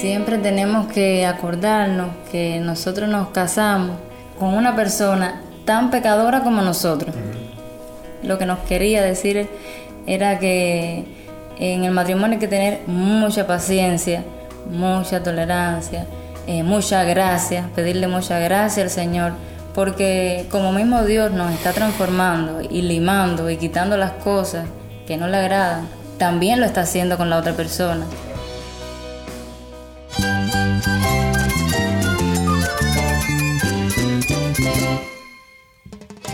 Siempre tenemos que acordarnos que nosotros nos casamos con una persona tan pecadora como nosotros. Lo que nos quería decir era que en el matrimonio hay que tener mucha paciencia, mucha tolerancia, eh, mucha gracia, pedirle mucha gracia al Señor, porque como mismo Dios nos está transformando y limando y quitando las cosas que no le agradan, también lo está haciendo con la otra persona.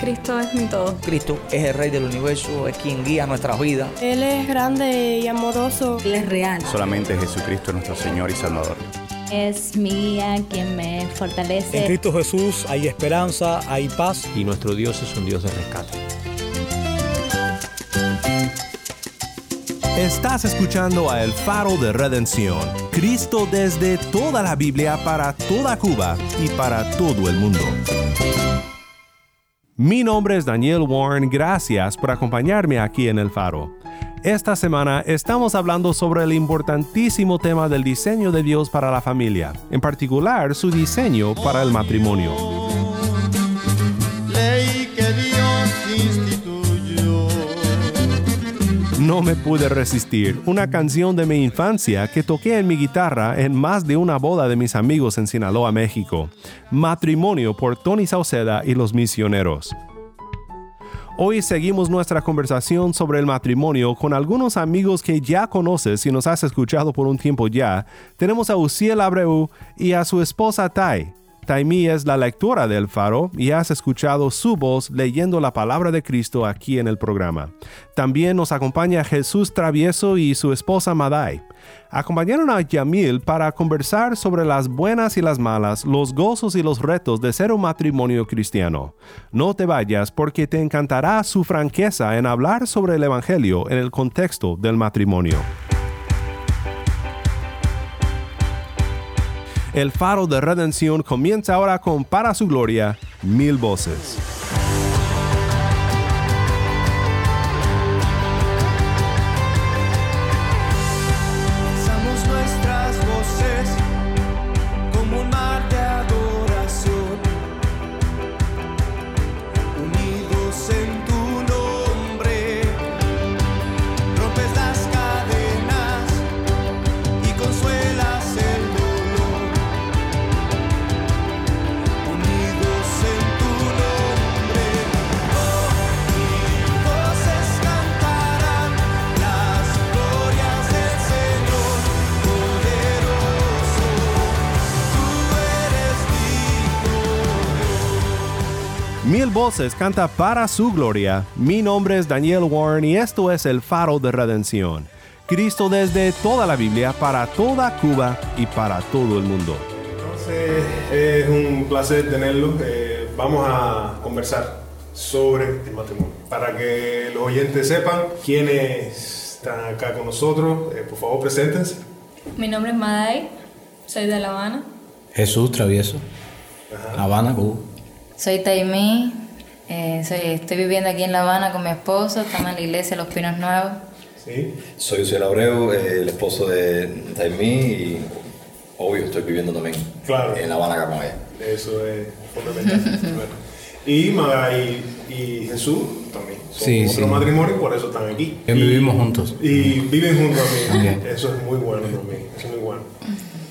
Cristo es mi todo. Cristo es el Rey del universo, es quien guía nuestras vidas. Él es grande y amoroso. Él es real. Solamente Jesucristo es nuestro Señor y Salvador. Es mía quien me fortalece. En Cristo Jesús hay esperanza, hay paz. Y nuestro Dios es un Dios de rescate. Estás escuchando a El Faro de Redención. Cristo desde toda la Biblia para toda Cuba y para todo el mundo. Mi nombre es Daniel Warren, gracias por acompañarme aquí en El Faro. Esta semana estamos hablando sobre el importantísimo tema del diseño de Dios para la familia, en particular su diseño para el matrimonio. No me pude resistir, una canción de mi infancia que toqué en mi guitarra en más de una boda de mis amigos en Sinaloa, México. Matrimonio por Tony Sauceda y los misioneros. Hoy seguimos nuestra conversación sobre el matrimonio con algunos amigos que ya conoces y nos has escuchado por un tiempo ya. Tenemos a Uciel Abreu y a su esposa Tai. Taimí es la lectora del Faro y has escuchado su voz leyendo la palabra de Cristo aquí en el programa. También nos acompaña Jesús Travieso y su esposa Madai. Acompañaron a Yamil para conversar sobre las buenas y las malas, los gozos y los retos de ser un matrimonio cristiano. No te vayas porque te encantará su franqueza en hablar sobre el Evangelio en el contexto del matrimonio. El faro de redención comienza ahora con Para su gloria, mil voces. Voces canta para su gloria. Mi nombre es Daniel Warren y esto es el faro de redención. Cristo desde toda la Biblia, para toda Cuba y para todo el mundo. Entonces es un placer tenerlo. Eh, vamos a conversar sobre el matrimonio. Para que los oyentes sepan quiénes están acá con nosotros, eh, por favor preséntense. Mi nombre es Madai, soy de La Habana. Jesús Travieso. Habana, Cuba. Soy Taimí, eh, soy- estoy viviendo aquí en La Habana con mi esposo, estamos en la iglesia Los Pinos Nuevos. ¿Sí? Soy Uciel Abreu, eh, el esposo de Taimí y obvio estoy viviendo también Claro. en La Habana acá con ella. Eso es fundamental. Bueno. Y Maga y, y Jesús también. Son Sí, otro sí. matrimonio, por eso están aquí. Que vivimos juntos. Y viven juntos también. También. Eso es muy bueno también. Eso es muy bueno.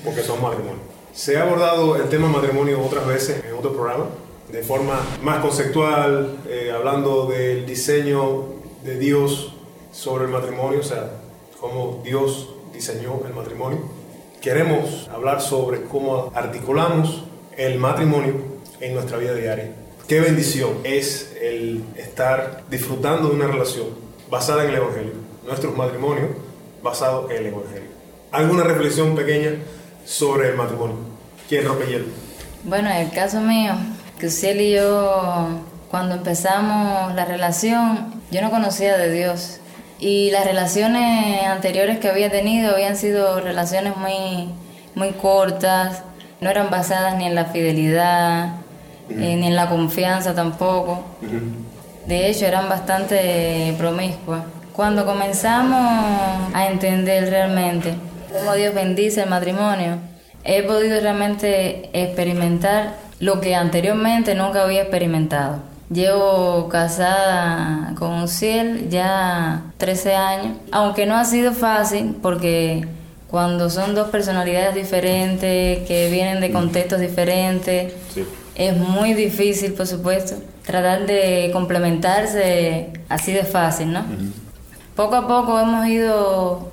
Porque son matrimonios. Se ha abordado el tema matrimonio otras veces en otro programa, de forma más conceptual, eh, hablando del diseño de Dios sobre el matrimonio, o sea, cómo Dios diseñó el matrimonio. Queremos hablar sobre cómo articulamos el matrimonio en nuestra vida diaria. Qué bendición es el estar disfrutando de una relación basada en el Evangelio, nuestros matrimonios basados en el Evangelio. ¿Alguna reflexión pequeña sobre el matrimonio? ¿Quién rompe hielo? Bueno, en el caso mío, que Uciel y yo, cuando empezamos la relación, yo no conocía de Dios. Y las relaciones anteriores que había tenido habían sido relaciones muy, muy cortas, no eran basadas ni en la fidelidad, eh, ni en la confianza tampoco. De hecho, eran bastante promiscuas. Cuando comenzamos a entender realmente cómo Dios bendice el matrimonio, he podido realmente experimentar lo que anteriormente nunca había experimentado. Llevo casada con Ciel ya 13 años, aunque no ha sido fácil porque cuando son dos personalidades diferentes, que vienen de contextos diferentes, es muy difícil, por supuesto, tratar de complementarse así de fácil, ¿no? Poco a poco hemos ido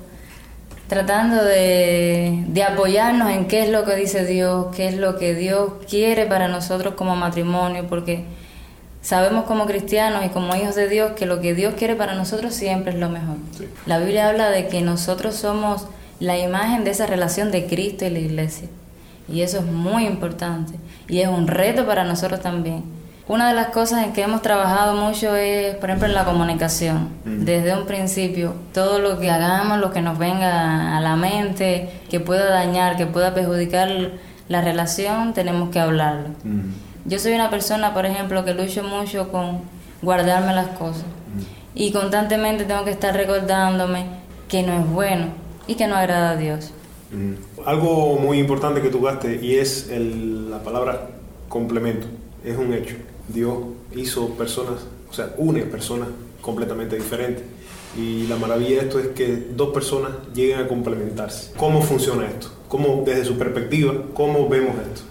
tratando de, de, apoyarnos en qué es lo que dice Dios, qué es lo que Dios quiere para nosotros como matrimonio, porque sabemos como cristianos y como hijos de Dios que lo que Dios quiere para nosotros siempre es lo mejor. Sí. La Biblia habla de que nosotros somos la imagen de esa relación de Cristo y la iglesia. Y eso es muy importante. Y es un reto para nosotros también. Una de las cosas en que hemos trabajado mucho es, por ejemplo, en la comunicación. Desde un principio, todo lo que hagamos, lo que nos venga a la mente, que pueda dañar, que pueda perjudicar la relación, tenemos que hablarlo. Yo soy una persona, por ejemplo, que lucho mucho con guardarme las cosas. Y constantemente tengo que estar recordándome que no es bueno y que no agrada a Dios. Algo muy importante que tocaste y es el, la palabra complemento. Es un hecho. Dios hizo personas, o sea, une personas completamente diferentes. Y la maravilla de esto es que dos personas lleguen a complementarse. ¿Cómo funciona esto? ¿Cómo, desde su perspectiva, cómo vemos esto?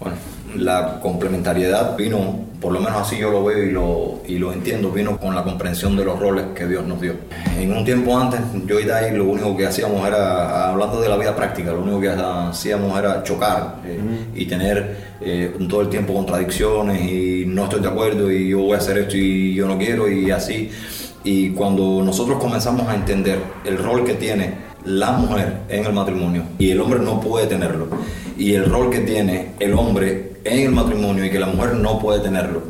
Bueno, la complementariedad vino, por lo menos así yo lo veo y lo, y lo entiendo, vino con la comprensión de los roles que Dios nos dio. En un tiempo antes, yo y Dai lo único que hacíamos era, hablando de la vida práctica, lo único que hacíamos era chocar eh, y tener eh, todo el tiempo contradicciones y no estoy de acuerdo y yo voy a hacer esto y yo no quiero y así. Y cuando nosotros comenzamos a entender el rol que tiene la mujer en el matrimonio y el hombre no puede tenerlo, y el rol que tiene el hombre en el matrimonio y que la mujer no puede tenerlo.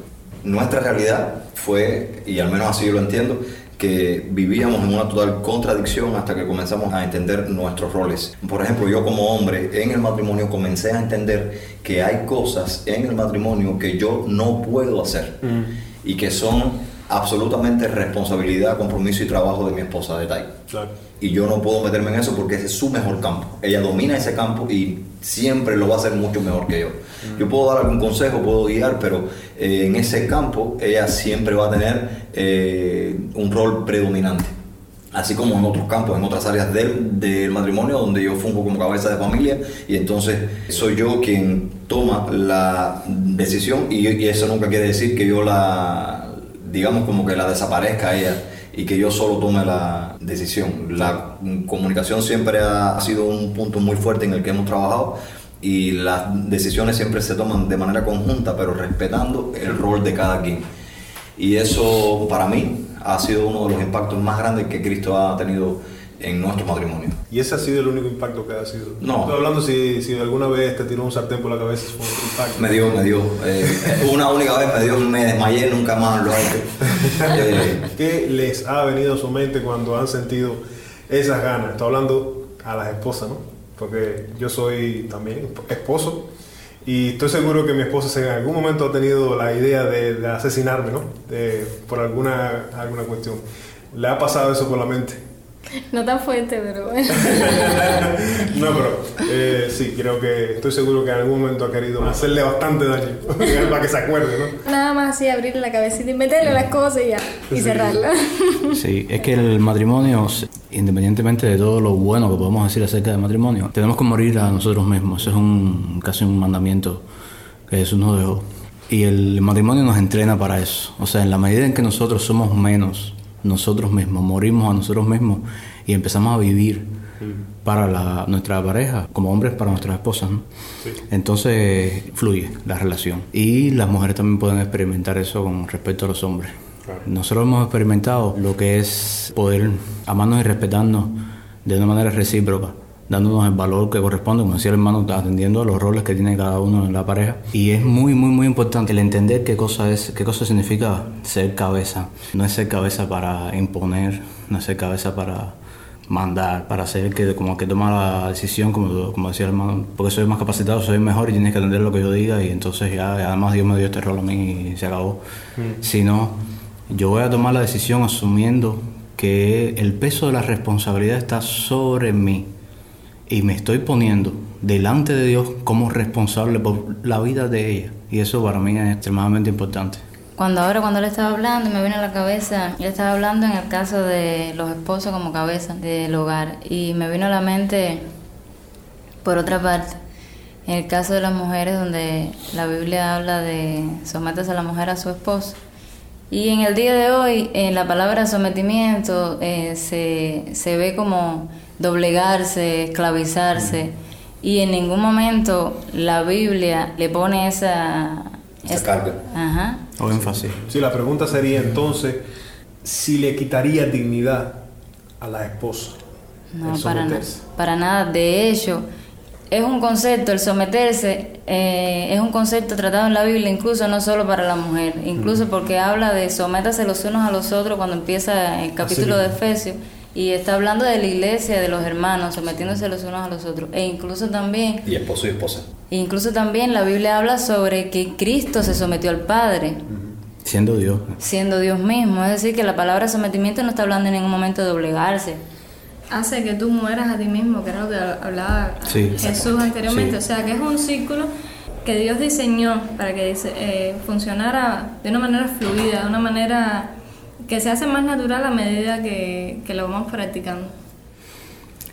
Nuestra realidad fue, y al menos así yo lo entiendo, que vivíamos en una total contradicción hasta que comenzamos a entender nuestros roles. Por ejemplo, yo como hombre en el matrimonio comencé a entender que hay cosas en el matrimonio que yo no puedo hacer y que son absolutamente responsabilidad, compromiso y trabajo de mi esposa de Tai. Claro. Y yo no puedo meterme en eso porque ese es su mejor campo. Ella domina ese campo y siempre lo va a hacer mucho mejor que yo. Yo puedo dar algún consejo, puedo guiar, pero eh, en ese campo ella siempre va a tener eh, un rol predominante. Así como en otros campos, en otras áreas del, del matrimonio, donde yo fungo como cabeza de familia y entonces soy yo quien toma la decisión y, y eso nunca quiere decir que yo la, digamos como que la desaparezca a ella y que yo solo tome la decisión. La comunicación siempre ha sido un punto muy fuerte en el que hemos trabajado y las decisiones siempre se toman de manera conjunta, pero respetando el rol de cada quien. Y eso para mí ha sido uno de los impactos más grandes que Cristo ha tenido en nuestro matrimonio. ¿Y ese ha sido el único impacto que ha sido? No. Estoy hablando si, si alguna vez te tiró un sartén por la cabeza, fue otro impacto. Me dio, me dio. Eh, una única vez me dio, me desmayé, nunca más lo he hecho. Eh, ¿Qué les ha venido a su mente cuando han sentido esas ganas? Estoy hablando a las esposas, ¿no? Porque yo soy también esposo y estoy seguro que mi esposa en algún momento ha tenido la idea de, de asesinarme, ¿no? De, por alguna, alguna cuestión. ¿Le ha pasado eso por la mente? No tan fuerte, pero bueno. no, pero eh, sí, creo que estoy seguro que en algún momento ha querido hacerle bastante daño para que se acuerde, ¿no? Nada más así abrirle la cabecita y meterle las cosas y ya, y Sí. cerrarla. Sí, es que el matrimonio, independientemente de todo lo bueno que podemos decir acerca del matrimonio, tenemos que morir a nosotros mismos. Eso es un, casi un mandamiento que Jesús nos dejó. Y el matrimonio nos entrena para eso. O sea, en la medida en que nosotros somos menos nosotros mismos, morimos a nosotros mismos y empezamos a vivir para la- nuestra pareja, como hombres para nuestras esposas, ¿no? entonces fluye la relación. Y las mujeres también pueden experimentar eso con respecto a los hombres. Nosotros hemos experimentado lo que es poder amarnos y respetarnos de una manera recíproca, dándonos el valor que corresponde, como decía el hermano, atendiendo a los roles que tiene cada uno en la pareja. Y es muy, muy, muy importante el entender qué cosa es, qué cosa significa ser cabeza. No es ser cabeza para imponer, no es ser cabeza para mandar, para ser el que como que toma la decisión, como, como decía el hermano, porque soy más capacitado, soy mejor y tienes que atender lo que yo diga y entonces ya, además Dios me dio este rol a mí y se acabó. Sino, yo voy a tomar la decisión asumiendo que el peso de la responsabilidad está sobre mí y me estoy poniendo delante de Dios como responsable por la vida de ella. Y eso para mí es extremadamente importante. Cuando ahora, cuando él estaba hablando, me vino a la cabeza, él estaba hablando en el caso de los esposos como cabeza del hogar. Y me vino a la mente, por otra parte, en el caso de las mujeres, donde la Biblia habla de someterse a la mujer a su esposo. Y en el día de hoy, en la palabra sometimiento eh, se, se ve como doblegarse, esclavizarse. Y en ningún momento la Biblia le pone esa... Esa carga. Ajá. O énfasis. Sí, la pregunta sería entonces si le quitaría dignidad a la esposa. No, el para nada. someterse. Para nada. De hecho, es un concepto, el someterse, eh, es un concepto tratado en la Biblia, incluso no solo para la mujer, incluso porque habla de sométase los unos a los otros cuando empieza el capítulo de. Efesios. Y está hablando de la iglesia, de los hermanos, sometiéndose los unos a los otros. E incluso también Y esposo y esposa. Incluso también la Biblia habla sobre que Cristo se sometió al Padre, Siendo Dios. siendo Dios mismo. Es decir, que la palabra sometimiento no está hablando en ningún momento de doblegarse. Hace que tú mueras a ti mismo, que era lo que hablaba Sí. Jesús anteriormente. Sí. O sea, que es un círculo que Dios diseñó para que eh, funcionara de una manera fluida, de una manera que se hace más natural a medida que, que lo vamos practicando.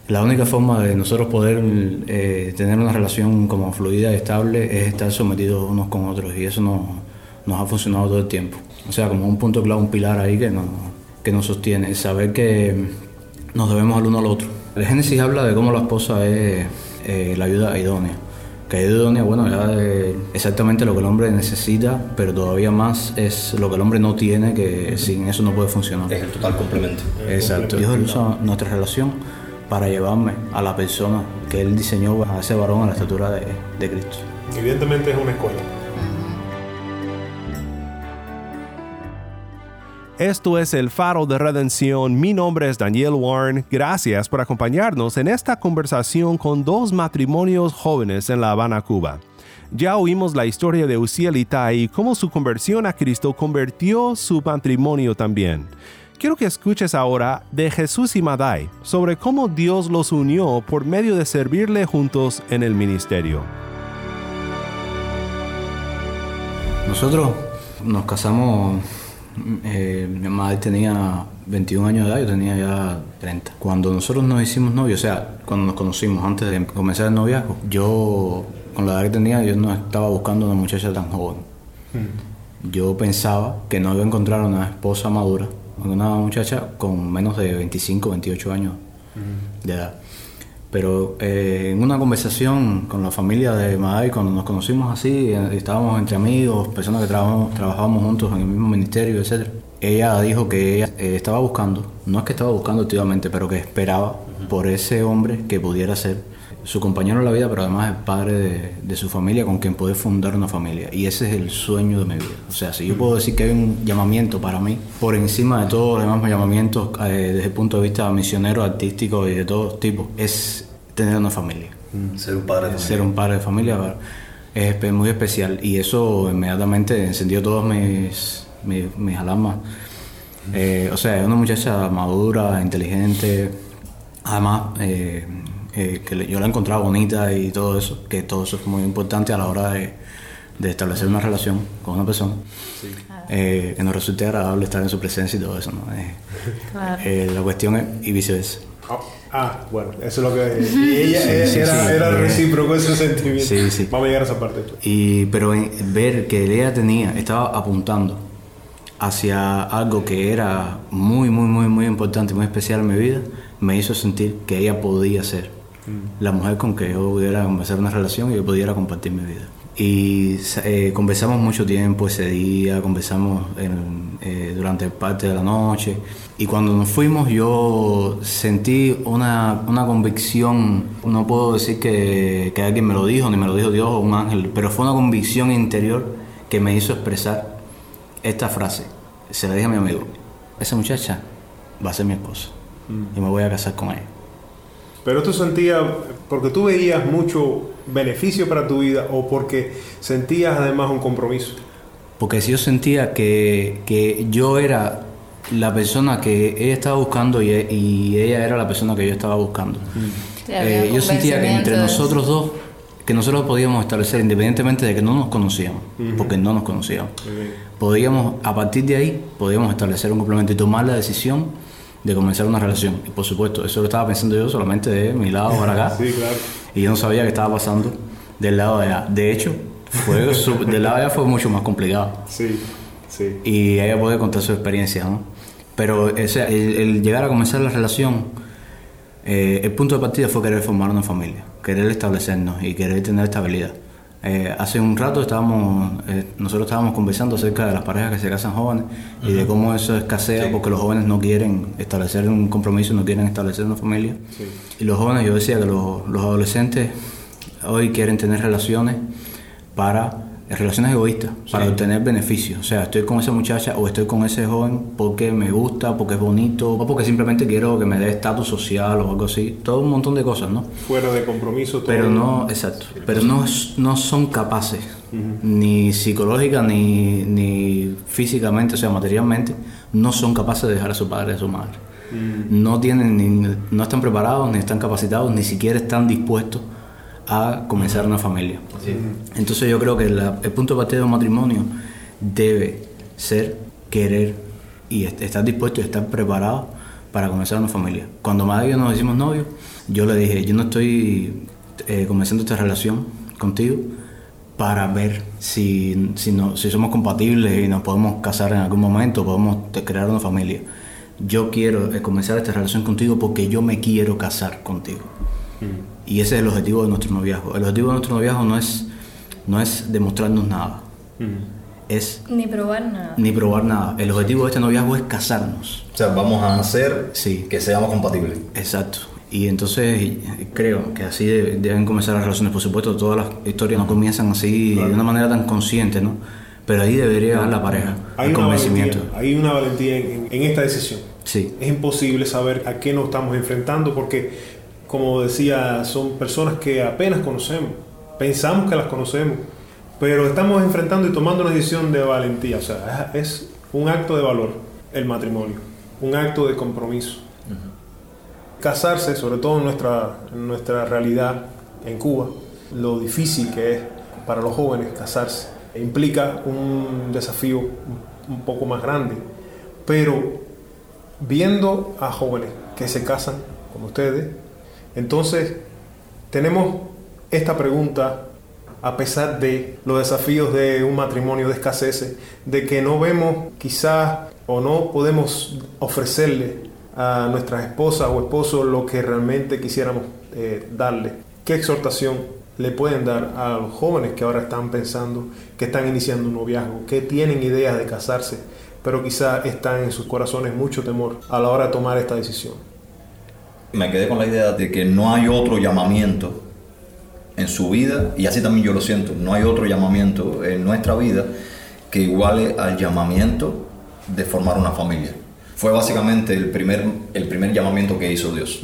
La única forma de nosotros poder eh, tener una relación como fluida y estable es estar sometidos unos con otros y eso no, nos ha funcionado todo el tiempo. O sea, como un punto clave, un pilar ahí que nos, que nos sostiene, saber que nos debemos al uno al otro. El Génesis habla de cómo la esposa es eh, la ayuda idónea. Que ayuda idónea, bueno, ya de exactamente lo que el hombre necesita, pero todavía más es lo que el hombre no tiene, que sin eso no puede funcionar. Es el total complemento. Exacto. Dios usa nuestra relación para llevarme a la persona que Él diseñó a ese varón a la estatura de, de Cristo. Evidentemente es una escuela. Esto es el Faro de Redención. Mi nombre es Daniel Warren. Gracias por acompañarnos en esta conversación con dos matrimonios jóvenes en La Habana, Cuba. Ya oímos la historia de Uziel y Tai y cómo su conversión a Cristo convirtió su matrimonio también. Quiero que escuches ahora de Jesús y Madai sobre cómo Dios los unió por medio de servirle juntos en el ministerio. Nosotros nos casamos, eh, mi madre tenía 21 años de edad, yo tenía ya 30. Cuando nosotros nos hicimos novios, o sea, cuando nos conocimos antes de comenzar el noviazgo, yo, con la edad que tenía, yo no estaba buscando una muchacha tan joven. Yo pensaba que no iba a encontrar una esposa madura, una muchacha con menos de 25, 28 años de edad. Pero eh, en una conversación con la familia de Madai, cuando nos conocimos así, eh, estábamos entre amigos, personas que trabajamos, trabajábamos juntos en el mismo ministerio, etc. Ella dijo que ella eh, estaba buscando, no es que estaba buscando activamente, pero que esperaba por ese hombre que pudiera ser su compañero en la vida, pero además el padre de, de su familia con quien poder fundar una familia. Y ese es el sueño de mi vida. O sea, si yo puedo decir que hay un llamamiento para mí, por encima de todos los demás llamamientos eh, desde el punto de vista misionero, artístico y de todo tipo, es tener una familia. Ser un padre de familia. Ser un padre de familia es muy especial y eso inmediatamente encendió todas mis, mis, mis alarmas. Eh, o sea, es una muchacha madura, inteligente, además eh, eh, que yo la he encontrado bonita y todo eso, que todo eso es muy importante a la hora de, de establecer una relación con una persona. Eh, que nos resulte agradable estar en su presencia y todo eso. ¿no? Eh, Claro. eh, la cuestión es, y viceversa. Ah, Ah, bueno, eso es lo que. Y ella Sí, eh, sí, era, sí. era recíproco ese sentimiento. Sí, sí. Vamos a llegar a esa parte. Y, pero en- ver que ella tenía, estaba apuntando hacia algo que era muy, muy, muy, muy importante, muy especial en mi vida, me hizo sentir que ella podía ser la mujer con que yo pudiera comenzar una relación y yo pudiera compartir mi vida. Y eh, conversamos mucho tiempo ese día, conversamos eh, durante parte de la noche. Y cuando nos fuimos yo sentí una, una convicción, no puedo decir que, que alguien me lo dijo, ni me lo dijo Dios o un ángel, pero fue una convicción interior que me hizo expresar esta frase. Se la dije a mi amigo, esa muchacha va a ser mi esposa y me voy a casar con ella. Pero tú sentías, porque tú veías mucho beneficio para tu vida o porque sentías además un compromiso. Porque si yo sentía que, que yo era la persona que ella estaba buscando y, y ella era la persona que yo estaba buscando. Sí, había Eh, yo sentía que entre nosotros dos, que nosotros podíamos establecer, independientemente de que no nos conocíamos, porque no nos conocíamos, podíamos, a partir de ahí, podíamos establecer un complemento y tomar la decisión de comenzar una relación. Y por supuesto, eso lo estaba pensando yo solamente de mi lado para acá. Sí, claro. Y yo no sabía qué estaba pasando del lado de allá. De hecho, fue del lado de allá fue mucho más complicado. Sí, sí. Y ella puede contar su experiencia, ¿no? Pero ese- el, el llegar a comenzar la relación, eh, el punto de partida fue querer formar una familia, querer establecernos y querer tener estabilidad. Eh, hace un rato estábamos, eh, nosotros estábamos conversando acerca de las parejas que se casan jóvenes y de cómo eso escasea porque los jóvenes no quieren establecer un compromiso, no quieren establecer una familia. Y los jóvenes, yo decía que los, los adolescentes hoy quieren tener relaciones para relaciones egoístas, para obtener beneficios. O sea, estoy con esa muchacha o estoy con ese joven porque me gusta, porque es bonito, o porque simplemente quiero que me dé estatus social o algo así. Todo un montón de cosas, ¿no? Fuera de compromiso. todo. Pero no, exacto. Pero no, no son capaces, ni psicológica ni, ni físicamente, o sea, materialmente, no son capaces de dejar a su padre y a su madre. No tienen, ni, no están preparados, ni están capacitados, ni siquiera están dispuestos a comenzar una familia. Entonces yo creo que la- el punto de partida de un matrimonio debe ser querer y est- estar dispuesto y estar preparado para comenzar una familia. Cuando Madre y yo nos hicimos novios, yo le dije, yo no estoy eh, comenzando esta relación contigo para ver si, si, no- si somos compatibles y nos podemos casar en algún momento, podemos crear una familia. Yo quiero eh, comenzar esta relación contigo porque yo me quiero casar contigo. Y ese es el objetivo de nuestro noviazgo. El objetivo de nuestro noviazgo no es, no es demostrarnos nada, es Ni probar nada. ni probar nada. El objetivo de este noviazgo es casarnos. O sea, vamos a hacer Sí. que seamos compatibles. Exacto. Y entonces creo que así de- deben comenzar las relaciones. Por supuesto, todas las historias no comienzan así de una manera tan consciente, ¿no? Pero ahí debería haber la pareja, Hay el una, convencimiento. valentía, hay una valentía en, en esta decisión. Sí, Es imposible saber a qué nos estamos enfrentando porque, como decía, son personas que apenas conocemos. Pensamos que las conocemos, pero estamos enfrentando y tomando una decisión de valentía. O sea, es un acto de valor el matrimonio, un acto de compromiso. Casarse, sobre todo en nuestra, en nuestra realidad en Cuba, lo difícil que es para los jóvenes casarse, implica un desafío un- un poco más grande. Pero viendo a jóvenes que se casan con ustedes, entonces tenemos esta pregunta a pesar de los desafíos de un matrimonio de escasez, de que no vemos quizás o no podemos ofrecerle a nuestras esposas o esposos lo que realmente quisiéramos eh, darle. ¿Qué exhortación le pueden dar a los jóvenes que ahora están pensando, que están iniciando un noviazgo, que tienen ideas de casarse, pero quizás están en sus corazones mucho temor a la hora de tomar esta decisión? Me quedé con la idea de que no hay otro llamamiento en su vida, y así también yo lo siento, no hay otro llamamiento en nuestra vida que iguale al llamamiento de formar una familia. Fue básicamente el primer, el primer llamamiento que hizo Dios.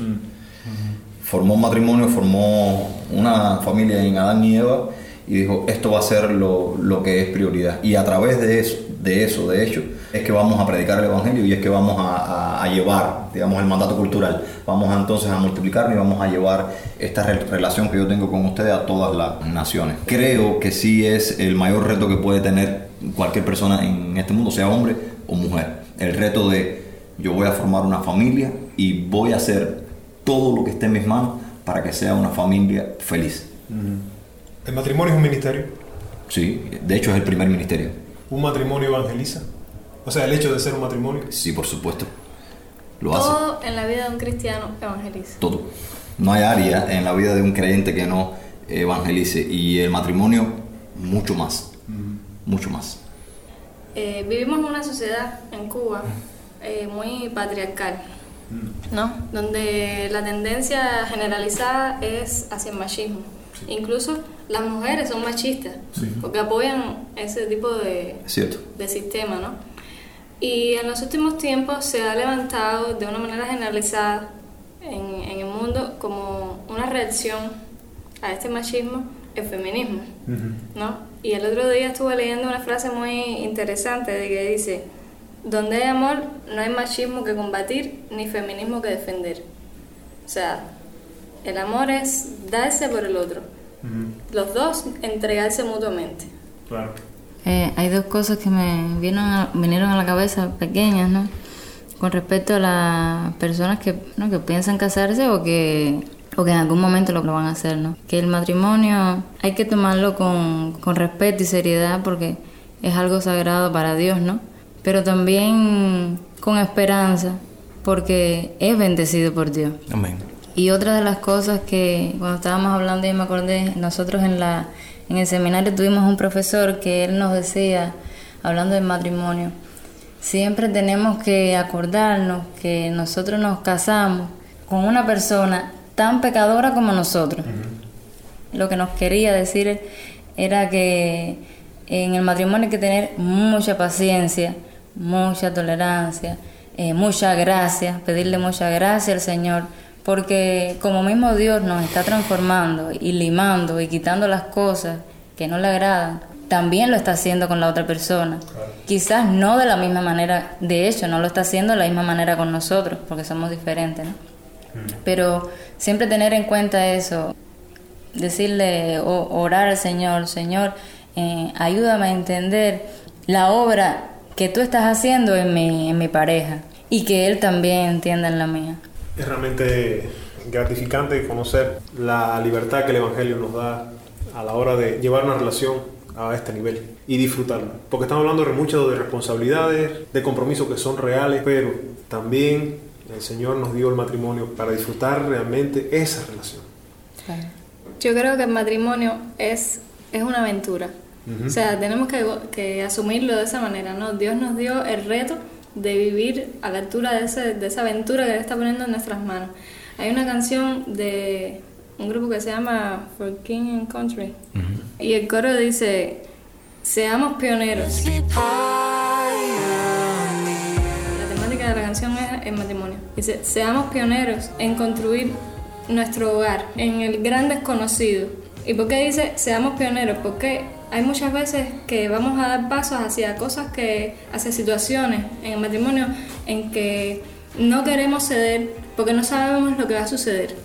Formó un matrimonio, formó una familia en Adán y Eva y dijo, esto va a ser lo, lo que es prioridad. Y a través de eso, de eso, de hecho, es que vamos a predicar el Evangelio y es que vamos a, a- a llevar, digamos, el mandato cultural. Vamos a, entonces a multiplicar y vamos a llevar esta re- relación que yo tengo con ustedes a todas las naciones. Creo que sí es el mayor reto que puede tener cualquier persona en este mundo, sea hombre o mujer. El reto de yo voy a formar una familia y voy a hacer todo lo que esté en mis manos para que sea una familia feliz. ¿El matrimonio es un ministerio? Sí, de hecho es el primer ministerio. ¿Un matrimonio evangeliza? O sea, el hecho de ser un matrimonio. Sí, por supuesto. Lo hace Todo en la vida de un cristiano evangeliza. todo. No hay área en la vida de un creyente que no evangelice y el matrimonio mucho más, mucho más. Eh, vivimos en una sociedad en Cuba eh, muy patriarcal, ¿no? Donde la tendencia generalizada es hacia el machismo. Incluso las mujeres son machistas porque apoyan ese tipo de, cierto. de sistema, ¿no? Y en los últimos tiempos se ha levantado de una manera generalizada en, en el mundo como una reacción a este machismo el feminismo, ¿no? Y el otro día estuve leyendo una frase muy interesante de que dice, donde hay amor no hay machismo que combatir ni feminismo que defender. O sea, El amor es darse por el otro. Los dos entregarse mutuamente. Claro. Eh, hay dos cosas que me vieron a- vinieron a la cabeza pequeñas, ¿no? Con respecto a las personas que, ¿no? que piensan casarse o que, o que en algún momento lo, lo van a hacer, ¿no? Que el matrimonio hay que tomarlo con, con respeto y seriedad porque es algo sagrado para Dios, ¿no? Pero también con esperanza porque es bendecido por Dios. Amén. Y otra de las cosas que cuando estábamos hablando y me acordé, nosotros en la en el seminario tuvimos un profesor que él nos decía, hablando del matrimonio, siempre tenemos que acordarnos que nosotros nos casamos con una persona tan pecadora como nosotros. Lo que nos quería decir era que en el matrimonio hay que tener mucha paciencia, mucha tolerancia, eh, mucha gracia, pedirle mucha gracia al Señor, porque como mismo Dios nos está transformando y limando y quitando las cosas que no le agradan, también lo está haciendo con la otra persona. Quizás no de la misma manera, de hecho, no lo está haciendo de la misma manera con nosotros, porque somos diferentes, ¿no? Pero siempre tener en cuenta eso, decirle, o orar al Señor, Señor, eh, ayúdame a entender la obra que tú estás haciendo en mi, en mi pareja y que Él también entienda en la mía. Es realmente gratificante conocer la libertad que el Evangelio nos da a la hora de llevar una relación a este nivel y disfrutarla. Porque estamos hablando de muchas de responsabilidades, de compromisos que son reales, pero también el Señor nos dio el matrimonio para disfrutar realmente esa relación. Yo creo que el matrimonio es, es una aventura. O sea, tenemos que, que asumirlo de esa manera, ¿no? Dios nos dio el reto de vivir a la altura de, ese, de esa aventura que Él está poniendo en nuestras manos. Hay una canción de un grupo que se llama For King and Country y el coro dice, seamos pioneros. La temática de la canción es el matrimonio. Dice, seamos pioneros en construir nuestro hogar, en el gran desconocido. ¿Y por qué dice seamos pioneros? Porque hay muchas veces que vamos a dar pasos hacia cosas que, hacia situaciones en el matrimonio en que no queremos ceder porque no sabemos lo que va a suceder.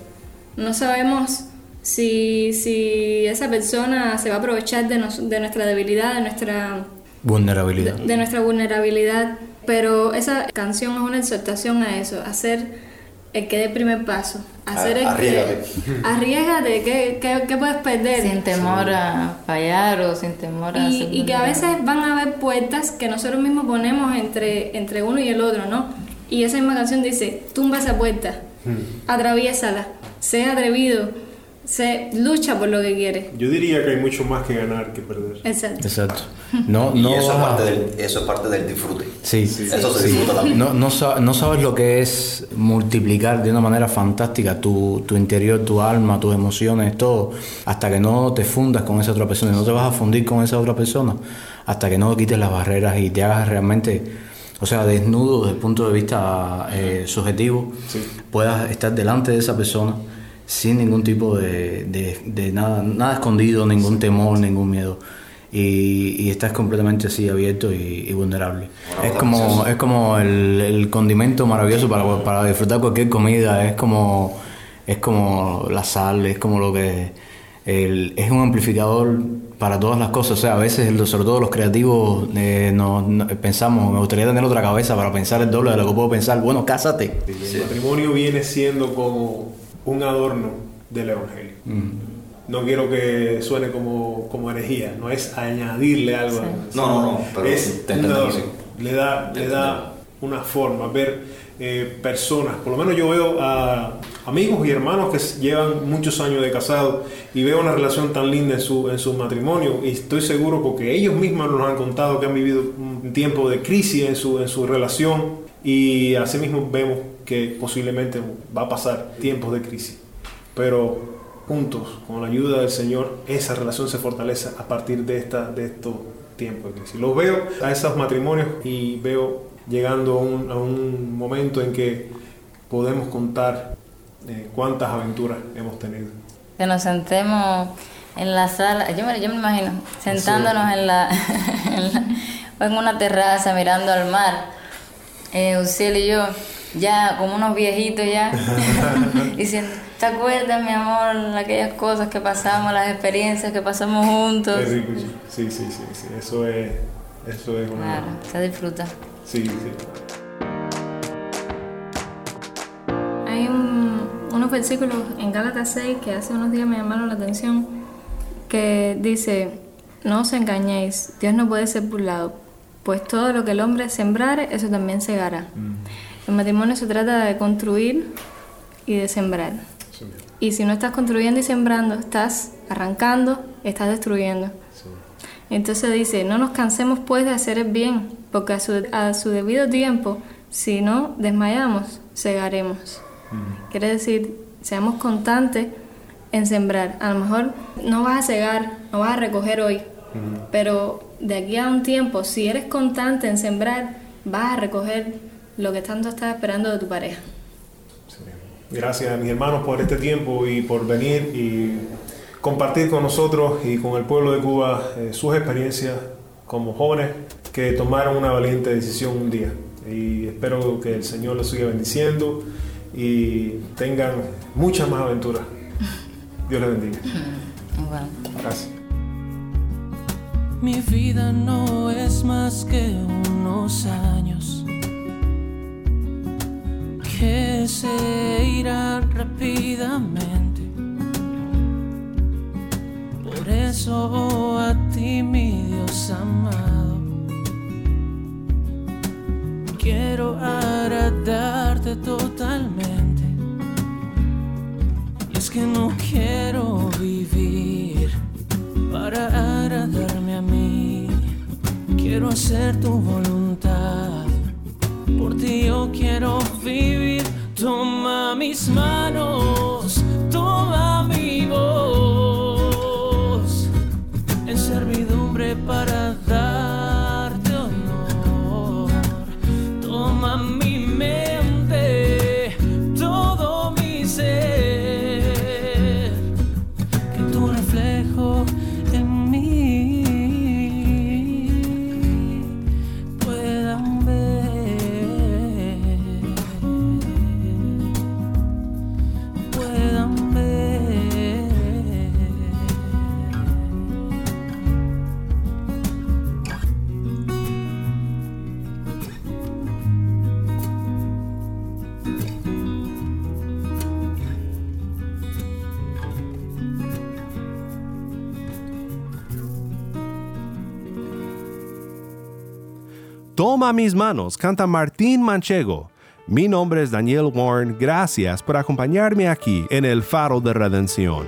No sabemos si, si esa persona se va a aprovechar de, nos- de nuestra debilidad, de nuestra Vulnerabilidad. de nuestra vulnerabilidad. Pero esa canción es una exhortación a eso, a hacer el que dé el primer paso. a Hacer el que- Arriésgate. Arriésgate, ¿qué, qué, qué puedes perder? Sin temor a fallar o sin temor a... Y, ser y que a veces van a haber puertas que nosotros mismos ponemos entre, entre uno y el otro, ¿no? Y esa misma canción dice, tumba esa puerta, atraviésala, sé atrevido, sé, lucha por lo que quieres. Yo diría que hay mucho más que ganar que perder. Exacto. Exacto. No, Y no eso, es parte del, eso es parte del disfrute. Sí, Eso se disfruta también. No, no, no sabes lo que es multiplicar de una manera fantástica tu, tu interior, tu alma, tus emociones, todo, hasta que no te fundas con esa otra persona. Y no te vas a fundir con esa otra persona hasta que no quites las barreras y te hagas realmente, o sea, desnudo desde el punto de vista eh, subjetivo, puedas estar delante de esa persona sin ningún tipo de, de- de nada, nada escondido, ningún temor, ningún miedo. Y, y estás completamente así abierto y, y vulnerable. Es como, es como el, el condimento maravilloso para, para disfrutar cualquier comida, es como, es como la sal, es como lo que... el- es un amplificador para todas las cosas, o sea, a veces, sobre todo los creativos, eh, no- no- pensamos, me gustaría tener otra cabeza para pensar el doble de lo que puedo pensar. Bueno, cásate. El matrimonio viene siendo como un adorno del Evangelio. No quiero que suene como, como herejía, no es añadirle algo. a- No, no, no, pero es te adorno. sí. Le da, Te le da una forma, ver eh, personas, por lo menos yo veo a amigos y hermanos que llevan muchos años de casado y veo una relación tan linda en su, en su matrimonio y estoy seguro porque ellos mismos nos han contado que han vivido un tiempo de crisis en su, en su relación y asimismo vemos que posiblemente va a pasar tiempos de crisis. Pero juntos, con la ayuda del Señor, esa relación se fortalece a partir de, esta, de estos tiempos de crisis. Los veo a esos matrimonios y veo llegando a un, a un momento en que podemos contar eh, cuántas aventuras hemos tenido. Que nos sentemos en la sala, yo me, yo me imagino, sentándonos en la, en la- en una terraza mirando al mar, eh, Uciel y yo, ya como unos viejitos ya, diciendo, ¿Te acuerdas, mi amor, aquellas cosas que pasamos, las experiencias que pasamos juntos? Es rico, sí, sí, sí, sí. Eso es, eso es una... Claro, se disfruta. Sí, sí. Hay un- unos versículos en Gálatas 6 que hace unos días me llamaron la atención, que dice, no os engañéis, Dios no puede ser burlado, pues todo lo que el hombre sembrare, eso también segará. El matrimonio se trata de construir y de sembrar. Y si no estás construyendo y sembrando, estás arrancando, estás destruyendo. Entonces dice, no nos cansemos pues de hacer el bien, porque a su, a su debido tiempo, si no desmayamos, segaremos. Quiere decir, seamos constantes en sembrar. A lo mejor no vas a cegar, no vas a recoger hoy, pero de aquí a un tiempo, si eres constante en sembrar, vas a recoger lo que tanto estás esperando de tu pareja. Gracias, mis hermanos, por este tiempo y por venir y compartir con nosotros y con el pueblo de Cuba eh, sus experiencias como jóvenes que tomaron una valiente decisión un día. Y espero que el Señor los siga bendiciendo y tengan muchas más aventuras. Dios les bendiga. Gracias. Mi vida no es más que unos años que se irán rápidamente. Por eso a ti, mi Dios amado, quiero agradarte totalmente. Y es que no quiero vivir para agradarme a mí. Quiero hacer tu voluntad. Por ti yo quiero vivir. Toma mis manos, toma mi voz. En servidumbre para Toma mis manos, canta Martín Manchego. Mi nombre es Daniel Warren, gracias por acompañarme aquí en el Faro de Redención.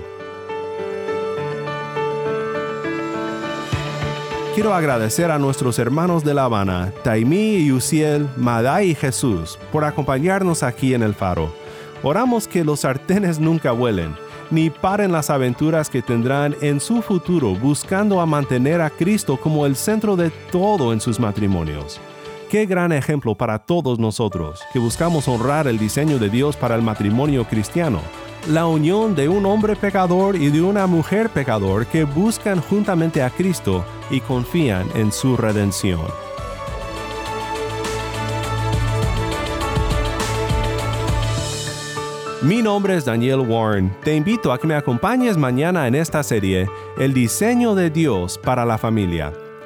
Quiero agradecer a nuestros hermanos de La Habana, Taimí y Uciel, Maday y Jesús, por acompañarnos aquí en el Faro. Oramos que los sartenes nunca vuelen, ni paren las aventuras que tendrán en su futuro buscando a mantener a Cristo como el centro de todo en sus matrimonios. Qué gran ejemplo para todos nosotros que buscamos honrar el diseño de Dios para el matrimonio cristiano. La unión de un hombre pecador y de una mujer pecador que buscan juntamente a Cristo y confían en su redención. Mi nombre es Daniel Warren. Te invito a que me acompañes mañana en esta serie, El diseño de Dios para la familia.